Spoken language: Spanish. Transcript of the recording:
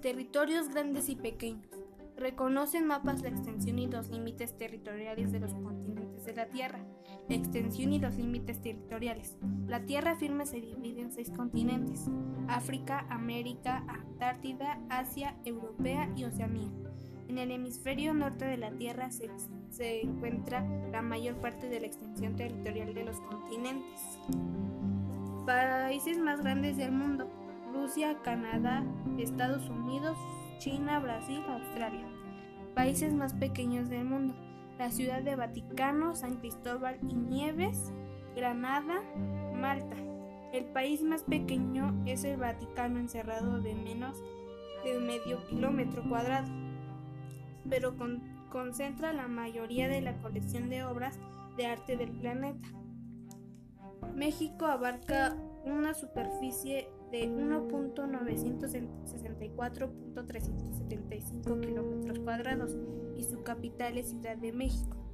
Territorios grandes y pequeños. Reconocen mapas la extensión y los límites territoriales de los continentes de la Tierra. La extensión y los límites territoriales. La Tierra firme se divide en seis continentes. África, América, Antártida, Asia, Europea y Oceanía. En el hemisferio norte de la Tierra se, se encuentra la mayor parte de la extensión territorial de los continentes. Países más grandes del mundo. Rusia, Canadá, Estados Unidos, China, Brasil, Australia. Países más pequeños del mundo. La ciudad de Vaticano, San Cristóbal y Nieves, Granada, Malta. El país más pequeño es el Vaticano encerrado de menos de medio kilómetro cuadrado, pero concentra la mayoría de la colección de obras de arte del planeta. México abarca una superficie de 1.964.375 kilómetros cuadrados y su capital es Ciudad de México.